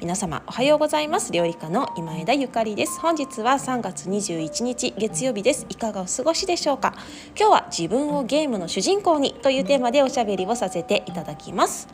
皆様おはようございます。料理家の今枝ゆかりです。本日は3月21日月曜日です。いかがお過ごしでしょうか？今日は自分をゲームの主人公にというテーマでおしゃべりをさせていただきます。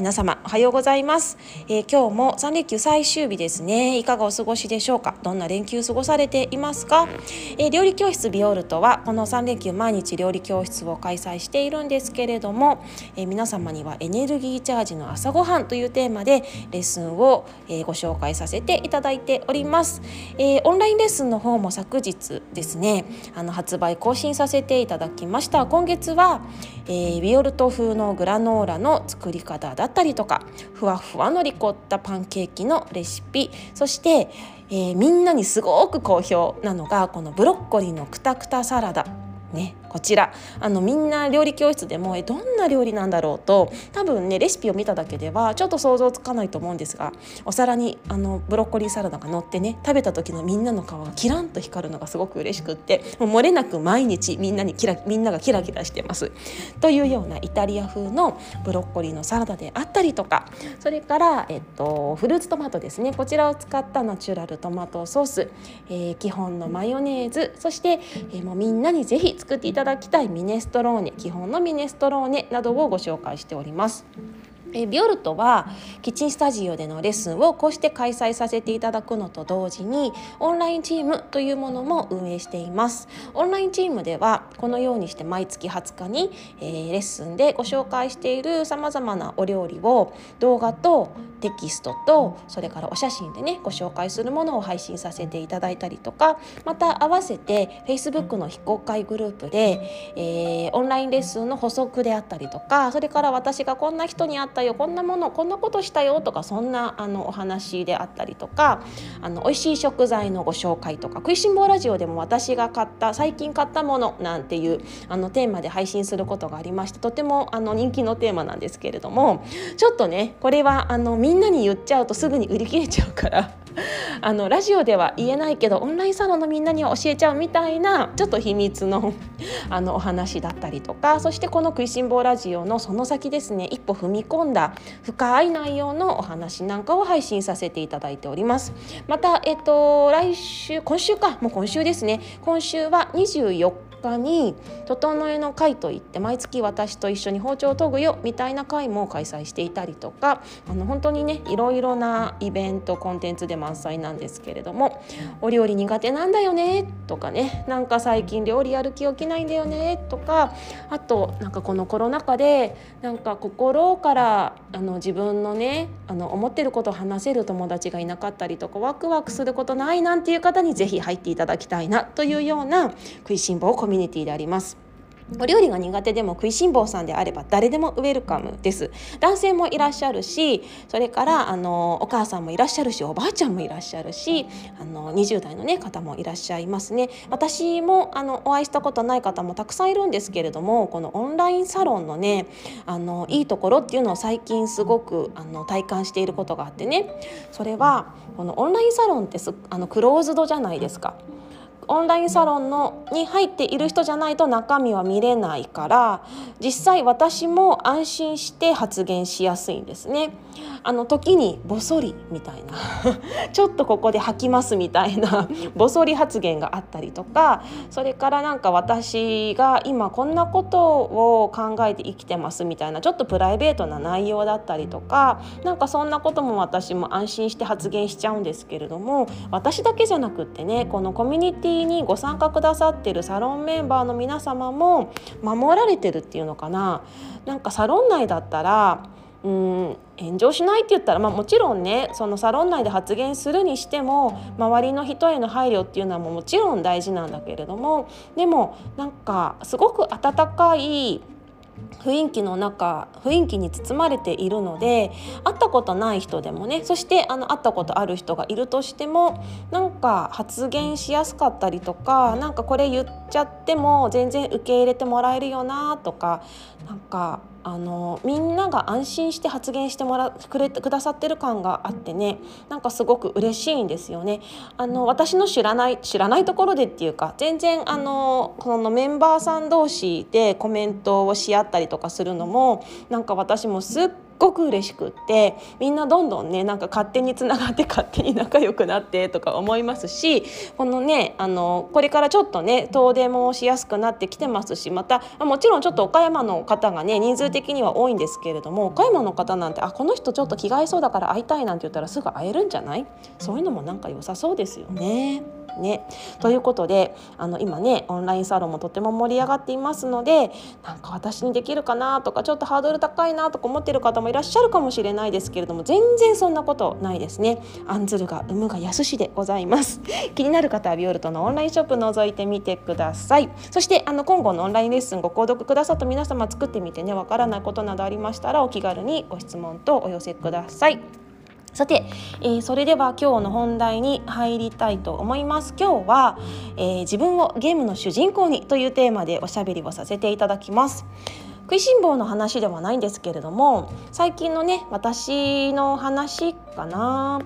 皆様おはようございます、えー、今日も3連休最終日ですね。いかがお過ごしでしょうか？どんな連休過ごされていますか、えー、料理教室ビオルトはこの3連休毎日料理教室を開催しているんですけれども、えー、皆様にはエネルギーチャージの朝ごはんというテーマでレッスンを、えご紹介させていただいております、えオンラインレッスンの方も昨日ですねあの発売更新させていただきました。今月は、えビオルト風のグラノーラの作り方だったりとかふわふわのリコッタパンケーキのレシピそして、えー、みんなにすごく好評なのがこのブロッコリーのくたくたサラダ。ね。こちらあのみんな料理教室でもえどんな料理なんだろうと多分ねレシピを見ただけではちょっと想像つかないと思うんですがお皿にあのブロッコリーサラダが乗ってね食べた時のみんなの顔がキランと光るのがすごく嬉しくってもう漏れなく毎日みんなにキラみんながキラキラしてます。というようなイタリア風のブロッコリーのサラダであったりとかそれから、えっと、フルーツトマトですねこちらを使ったナチュラルトマトソース、えー、基本のマヨネーズそして、えー、もうみんなにぜひ作っていたただきたいミネストローネ基本のミネストローネなどをご紹介しております。えビオルトはキッチンスタジオでのレッスンをこうして開催させていただくのと同時にオンラインチームというものも運営しています。オンラインチームではこのようにして毎月20日に、えー、レッスンでご紹介しているさまざまなお料理を動画とテキストとそれからお写真でねご紹介するものを配信させていただいたりとかまた合わせて Facebook の非公開グループで、えー、オンラインレッスンの補足であったりとかそれから私がこんな人に会ったよこんなものこんなことしたよとかそんなあのお話であったりとかあの美味しい食材のご紹介とか食いしん坊ラジオでも私が買った最近買ったものなんていうあのテーマで配信することがありましてとてもあの人気のテーマなんですけれどもちょっとねこれはあのみんなに言っちゃうとすぐに売り切れちゃうから あのラジオでは言えないけどオンラインサロンのみんなには教えちゃうみたいなちょっと秘密の あのお話だったりとかそしてこの「食いしん坊ラジオ」のその先ですね一歩踏み込んだ深い内容のお話なんかを配信させていただいております。また、えっと、来週今週かもう今週ですね今週は24日に「整えの会」といって毎月私と一緒に包丁を研ぐよみたいな会も開催していたりとかあの本当にねいろいろなイベントコンテンツで満載なんですけれども「お料理苦手なんだよね」とかねなんか最近料理やる気起きないんだよねとかあとなんかこのコロナ禍でなんか心からあの自分のねあの思ってることを話せる友達がいなかったりとかワクワクすることないなんていう方に是非入っていただきたいなというような食いしん坊コミュニティであります。お料理が苦手でも食いしん坊さんであれば誰でもウェルカムです。男性もいらっしゃるしそれからあのお母さんもいらっしゃるしおばあちゃんもいらっしゃるしあの20代の、ね、方もいらっしゃいますね。私もあのお会いしたことない方もたくさんいるんですけれどもこのオンラインサロンのねあのいいところっていうのを最近すごくあの体感していることがあってね。それはこのオンラインサロンってあのクローズドじゃないですか。オンラインサロンのに入っている人じゃないと中身は見れないから実際私も安心して発言しやすいんですね。あの時にボソリみたいな ちょっとここで吐きますみたいなボソリ発言があったりとかそれからなんか私が今こんなことを考えて生きてますみたいなちょっとプライベートな内容だったりとかなんかそんなことも私も安心して発言しちゃうんですけれども私だけじゃなくってねこのコミュニティにご参加くださってるサロンメンバーの皆様も守られてるっていうのかな。なんかサロン内だったらうん炎上しないって言ったら、まあ、もちろんねそのサロン内で発言するにしても周りの人への配慮っていうのはももちろん大事なんだけれどもでもなんかすごく温かい雰囲気の中雰囲気に包まれているので会ったことない人でもねそしてあの会ったことある人がいるとしてもなんか発言しやすかったりとかなんかこれ言っちゃっても全然受け入れてもらえるよなとかなんかあのみんなが安心して発言してもらくれくださってる感があってねなんかすごく嬉しいんですよね。あの私の知らない知らないところでっていうか全然あのこのメンバーさん同士でコメントをし合ったりとかするのもなんか私もすっごく嬉しくってみんなどんどんねなんか勝手につながって勝手に仲良くなってとか思いますしこのねあのこれからちょっとね遠出もしやすくなってきてますしまたもちろんちょっと岡山の方がね人数的には多いんですけれども岡山の方なんてあこの人ちょっと気が合いそうだから会いたいなんて言ったらすぐ会えるんじゃない？そういうのもなんか良さそうですよね。ね。ということであの今ねオンラインサロンもとても盛り上がっていますのでなんか私にできるかなとかちょっとハードル高いなとか思ってる方もいらっしゃるかもしれないですけれども全然そんなことないですね。案ずるが産むが安しでございます。気になる方はビオルトのオンラインショップ覗いてみてください。そしてあの今後のオンラインレッスンご購読くださった皆様作ってみてねわからないことなどありましたらお気軽にご質問とお寄せください。さて、えー、それでは今日の本題に入りたいと思います。今日は、えー、自分をゲームの主人公にというテーマでおしゃべりをさせていただきます。食いしん坊の話ではないんですけれども最近のね私の話かな。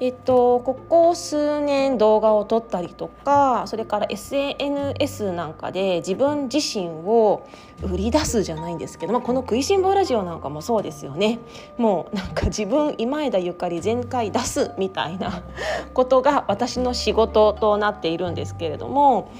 えっと、ここ数年動画を撮ったりとかそれから SNS なんかで自分自身を売り出すじゃないんですけど、まあ、この「食いしん坊ラジオ」なんかもそうですよね。もうなんか自分今枝ゆかり全開出すみたいな ことが私の仕事となっているんですけれども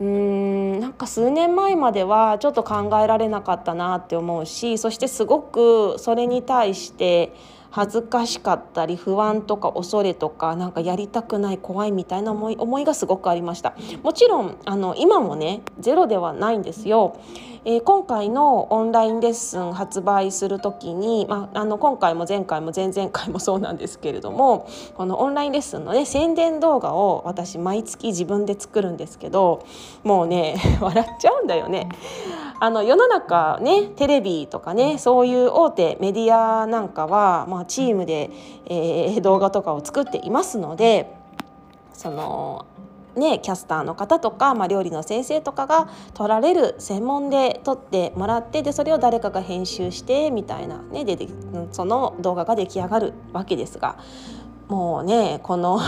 うーんなんか数年前まではちょっと考えられなかったなって思うしそしてすごくそれに対して恥ずかしかったり不安とか恐れとかなんかやりたくない怖いみたいな思い思いがすごくありました。もちろんあの今もねゼロではないんですよ、えー、今回のオンラインレッスン発売する時に、まあ、あの今回も前回も前々回もそうなんですけれどもこのオンラインレッスンのね宣伝動画を私毎月自分で作るんですけどもうね 笑っちゃうんだよね。あの世の中ねテレビとかねそういう大手メディアなんかは、まあ、チームで、えー、動画とかを作っていますのでそのね、キャスターの方とか、まあ、料理の先生とかが撮られる専門で撮ってもらってでそれを誰かが編集してみたいな、ね、でその動画が出来上がるわけですがもうねこの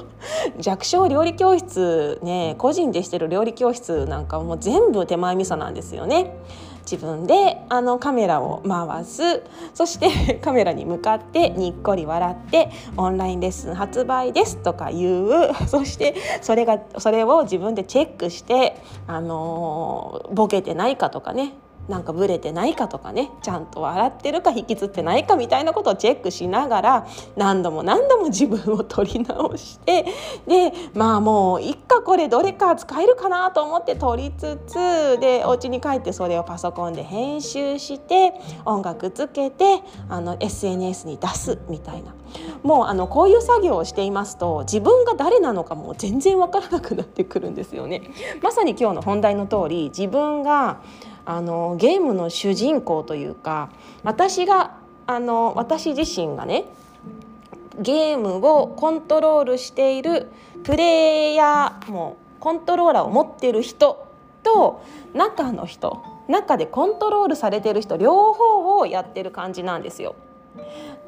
弱小料理教室ね個人でしてる料理教室なんかもう全部手前味噌なんですよね。自分であのカメラを回す。そして カメラに向かってにっこり笑って「オンラインレッスン発売です」とか言う。そしてそれがそれを自分でチェックして、あのボケてないかとかね。なんかブレてないかとかねちゃんと笑ってるか引きつってないかみたいなことをチェックしながら何度も何度も自分を撮り直してでまあもういっかこれどれか使えるかなと思って撮りつつでお家に帰ってそれをパソコンで編集して音楽つけてあの SNS に出すみたいなもうあのこういう作業をしていますと自分が誰なのかも全然わからなくなってくるんですよね。まさに今日の本題の通り自分があのゲームの主人公というか私があの私自身がねゲームをコントロールしているプレイヤーもコントローラーを持ってる人と中の人中でコントロールされてる人両方をやってる感じなんですよ。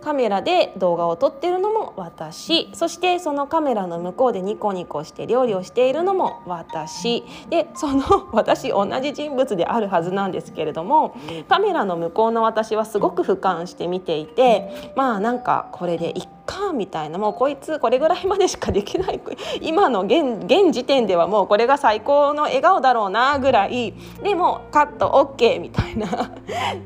カメラで動画を撮ってるのも私。そしてそのカメラの向こうでニコニコして料理をしているのも私。でその 私同じ人物であるはずなんですけれどもカメラの向こうの私はすごく俯瞰して見ていてまあなんかこれでいっかみたいなもうこいつこれぐらいまでしかできない 今の現時点ではもうこれが最高の笑顔だろうなぐらい。でもカット OK みたいな。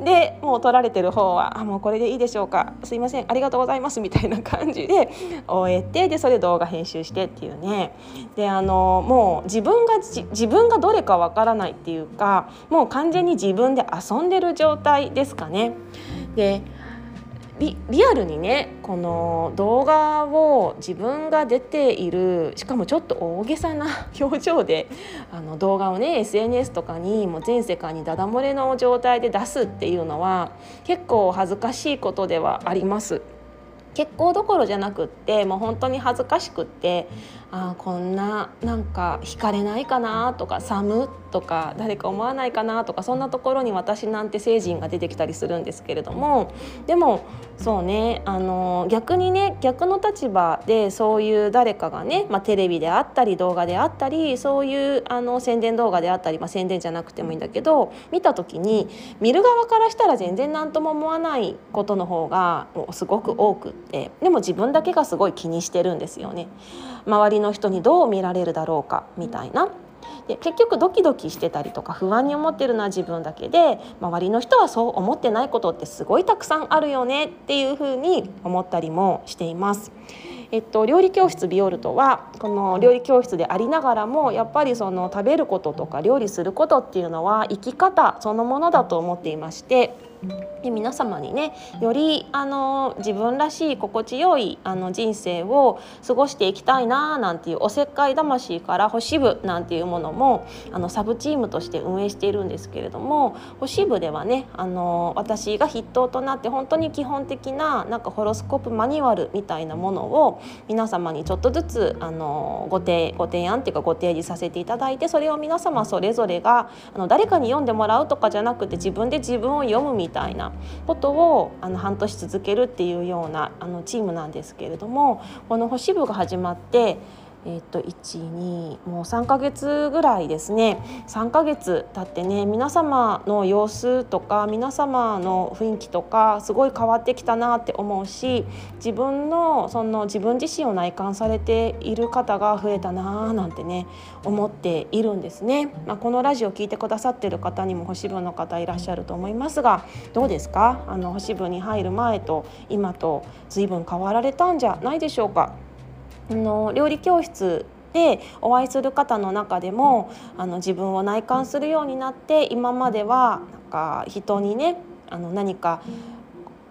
でもう撮られてる方はあもうこれでいいでしょうか。すいません。ありがとうございますみたいな感じで終えてでそれで動画編集してっていうねであのもう自分が自分がどれかわからないっていうかもう完全に自分で遊んでる状態ですかね。でリアルにねこの動画を自分が出ているしかもちょっと大げさな表情で あの動画をね SNS とかにもう全世界にダダ漏れの状態で出すっていうのは結構恥ずかしいことではあります。結構どころじゃなくってもう本当に恥ずかしくってあこんななんか惹かれないかなとか寒とか誰か思わないかなとかそんなところに私なんて成人が出てきたりするんですけれどもでもそうねあの逆にね逆の立場でそういう誰かがね、まあ、テレビであったり動画であったりそういうあの宣伝動画であったり、まあ、宣伝じゃなくてもいいんだけど見た時に見る側からしたら全然何とも思わないことの方がもうすごく多くってでも自分だけがすごい気にしてるんですよね。周りの人にどう見られるだろうかみたいな。で結局ドキドキしてたりとか不安に思ってるのは自分だけで周りの人はそう思ってないことってすごいたくさんあるよねっていうふうに思ったりもしています。えっと、料理教室ビオルトはこの料理教室でありながらもやっぱりその食べることとか料理することっていうのは生き方そのものだと思っていましてで皆様にねよりあの自分らしい心地よいあの人生を過ごしていきたいななんていうおせっかい魂から星部なんていうものもあのサブチームとして運営しているんですけれども星部ではねあの私が筆頭となって本当に基本的ななんかホロスコープマニュアルみたいなものを皆様にちょっとずつあのご提ご提案っていうかご提示させていただいてそれを皆様それぞれがあの誰かに読んでもらうとかじゃなくて自分で自分を読むみみたいなことをあの半年続けるっていうようなあのチームなんですけれどもこの星部が始まってえー、と12もう3ヶ月ぐらいですね。3ヶ月経ってね皆様の様子とか皆様の雰囲気とかすごい変わってきたなって思うし自分のその自分自身を内観されている方が増えたなーなんてね思っているんですね、まあ、このラジオを聞いてくださってる方にも星部の方いらっしゃると思いますがどうですか？あの星部に入る前と今と随分変わられたんじゃないでしょうか？あの料理教室でお会いする方の中でもあの自分を内観するようになって今まではなんか人にねあの何か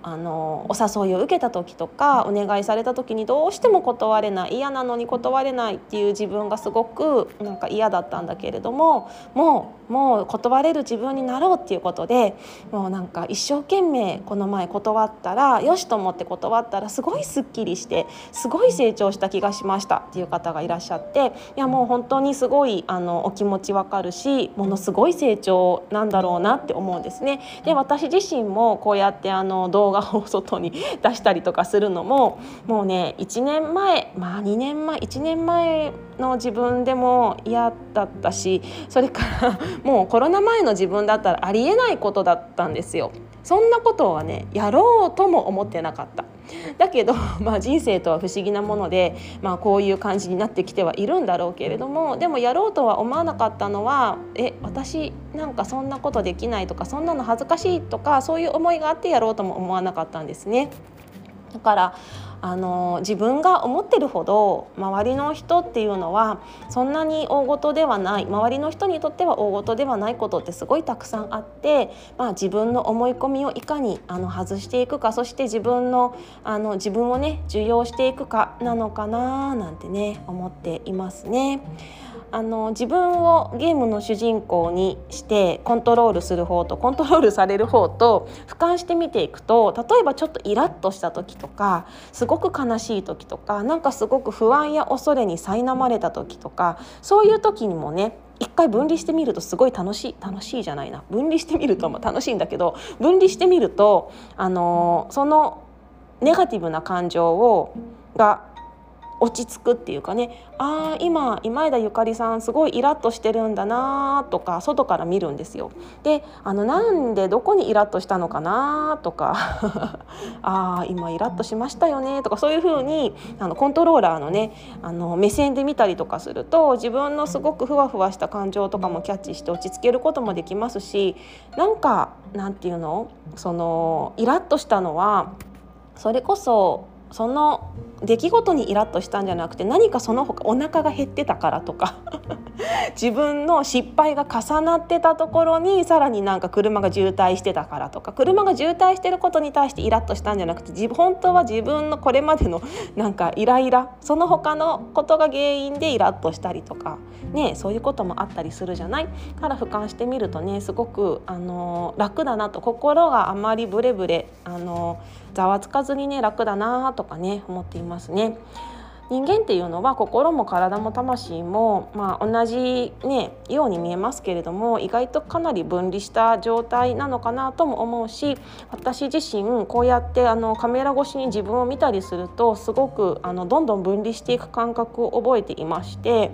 あのお誘いを受けた時とかお願いされた時にどうしても断れない嫌なのに断れないっていう自分がすごくなんか嫌だったんだけれどももうもう断れる自分になろうっていうことでもうなんか一生懸命この前断ったらよしと思って断ったらすごいすっきりしてすごい成長した気がしましたっていう方がいらっしゃっていやもう本当にすごいあのお気持ちわかるしものすごい成長なんだろうなって思うんですね。で私自身もこうやってあの動画画を外に出したりとかするのももうね1年前まあ2年前1年前の自分でも嫌だったしそれからもうコロナ前の自分だったらありえないことだったんですよ。そんなことはねやろうとも思ってなかった。だけど、まあ、人生とは不思議なもので、まあ、こういう感じになってきてはいるんだろうけれどもでもやろうとは思わなかったのはえ私なんかそんなことできないとかそんなの恥ずかしいとかそういう思いがあってやろうとも思わなかったんですね。だからあの自分が思ってるほど周りの人っていうのはそんなに大事ではない周りの人にとっては大事ではないことってすごいたくさんあって、まあ、自分の思い込みをいかにあの外していくかそして自分のあの自分をね受容していくかなのかななんてね思っていますね。あの自分をゲームの主人公にしてコントロールする方とコントロールされる方と俯瞰して見ていくと例えばちょっとイラッとした時とかすごく悲しい時とかなんかすごく不安や恐れに苛まれた時とかそういう時にもね一回分離してみるとすごい楽しい楽しいじゃないな。分離してみると楽しいんだけど分離してみるとあのそのネガティブな感情をが落ち着くっていうかねああ今今枝ゆかりさんすごいイラッとしてるんだなとか外から見るんですよ。であのなんでどこにイラッとしたのかなとか ああ今イラッとしましたよねとかそういうふうにあのコントローラーのねあの目線で見たりとかすると自分のすごくふわふわした感情とかもキャッチして落ち着けることもできますしなんかなんていうの？そのイラッとしたのはそれこそその出来事にイラッとしたんじゃなくて何かその他お腹が減ってたからとか 自分の失敗が重なってたところにさらになんか車が渋滞してたからとか車が渋滞してることに対してイラッとしたんじゃなくて本当は自分のこれまでのなんかイライラその他のことが原因でイラッとしたりとかねそういうこともあったりするじゃない？から俯瞰してみるとねすごくあの楽だなと心があまりブレブレあのざわつかずにね楽だなとかね思っていますね。人間っていうのは心も体も魂も、まあ、同じ、ね、ように見えますけれども意外とかなり分離した状態なのかなとも思うし私自身こうやってあのカメラ越しに自分を見たりするとすごくあのどんどん分離していく感覚を覚えていまして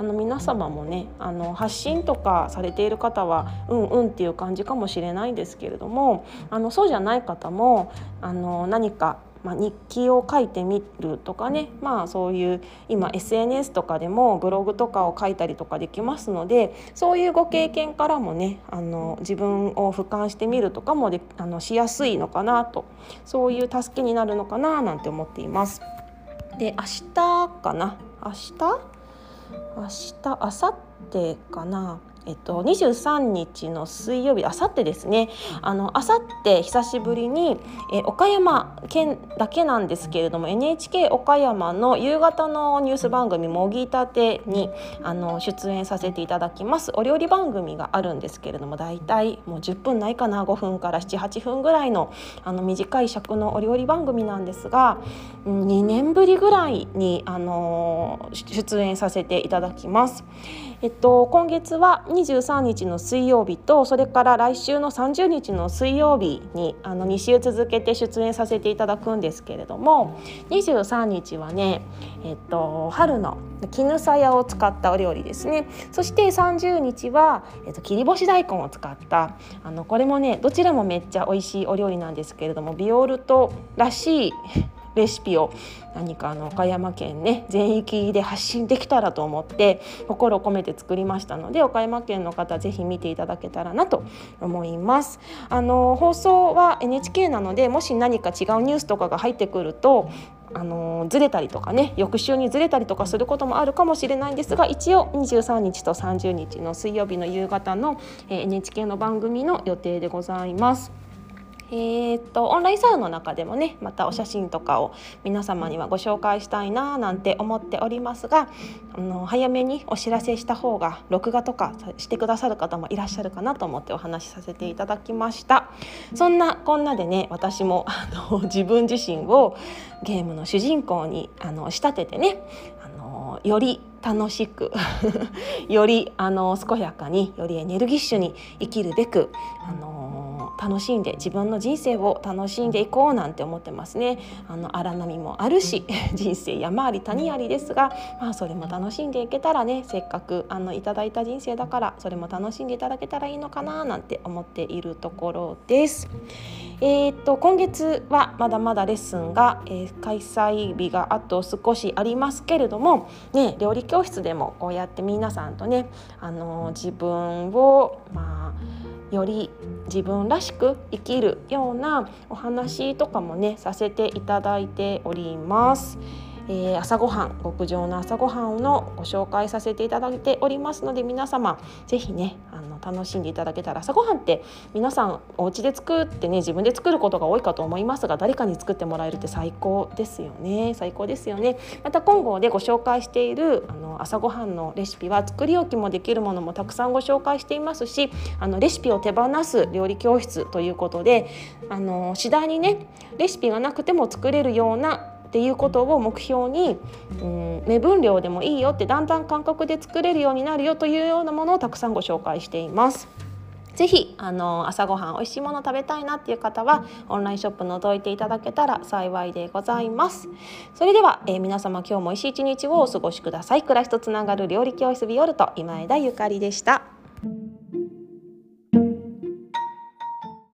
あの皆様もねあの発信とかされている方はうんうんっていう感じかもしれないんですけれどもあのそうじゃない方もあの何かまあ、日記を書いてみるとかねまあそういう今 SNS とかでもブログとかを書いたりとかできますのでそういうご経験からもねあの自分を俯瞰してみるとかもであのしやすいのかなとそういう助けになるのかななんて思っています。で明日かな？明日？明日明後日かな。えっと、23日の水曜日あさってですねあさって久しぶりに、え岡山県だけなんですけれども NHK 岡山の夕方のニュース番組「もぎたてに」あの出演させていただきますお料理番組があるんですけれどもだいたいもう10分ないかな5分から78分ぐらいのあの短い尺のお料理番組なんですが2年ぶりぐらいにあの出演させていただきます。えっと、今月は23日の水曜日とそれから来週の30日の水曜日にあの2週続けて出演させていただくんですけれども23日はね、えっと、春の絹さやを使ったお料理ですね。そして30日は、えっと、切り干し大根を使ったあのこれもねどちらもめっちゃ美味しいお料理なんですけれどもビオルトらしいレシピを何かあの岡山県ね全域で発信できたらと思って心を込めて作りましたので岡山県の方ぜひ見ていただけたらなと思いますあの放送は NHK なのでもし何か違うニュースとかが入ってくるとあのずれたりとかね翌週にずれたりとかすることもあるかもしれないんですが一応23日と30日の水曜日の夕方の NHK の番組の予定でございます。えー、っとオンラインサロンの中でもねまたお写真とかを皆様にはご紹介したいななんて思っておりますがあの早めにお知らせした方が録画とかしてくださる方もいらっしゃるかなと思ってお話しさせていただきました。そんなこんなでね私もあの 自分自身をゲームの主人公にあの仕立ててねあのより楽しく よりあの健やかによりエネルギッシュに生きるべくあの楽しんで自分の人生を楽しんでいこうなんて思ってますね。あの荒波もあるし 人生山あり谷ありですが、まあ、それも楽しんでいけたらねせっかくあのいただいた人生だからそれも楽しんでいただけたらいいのかななんて思っているところです。えー、っと今月はまだまだレッスンが、えー、開催日があと少しありますけれども、ね、料理教室でもこうやって皆さんとね、あの自分をまあより自分らしく生きるようなお話とかもねさせていただいております。えー、朝ごはん極上の朝ごはんのご紹介させていただいておりますので皆様是非ねあの楽しんでいただけたら朝ごはんって皆さんお家で作ってね自分で作ることが多いかと思いますが誰かに作ってもらえるって最高ですよね。最高ですよね。また今後でご紹介しているあの朝ごはんのレシピは作り置きもできるものもたくさんご紹介していますしあのレシピを手放す料理教室ということであの次第にねレシピがなくても作れるようなっていうことを目標に、うん、目分量でもいいよってだんだん感覚で作れるようになるよというようなものをたくさんご紹介しています。ぜひあの朝ごはん美味しいもの食べたいなっていう方はオンラインショップ覗いていただけたら幸いでございます。それでは、えー、皆様今日も美味しい一日をお過ごしください。暮らしとつながる料理教室ビオルト今枝ゆかりでした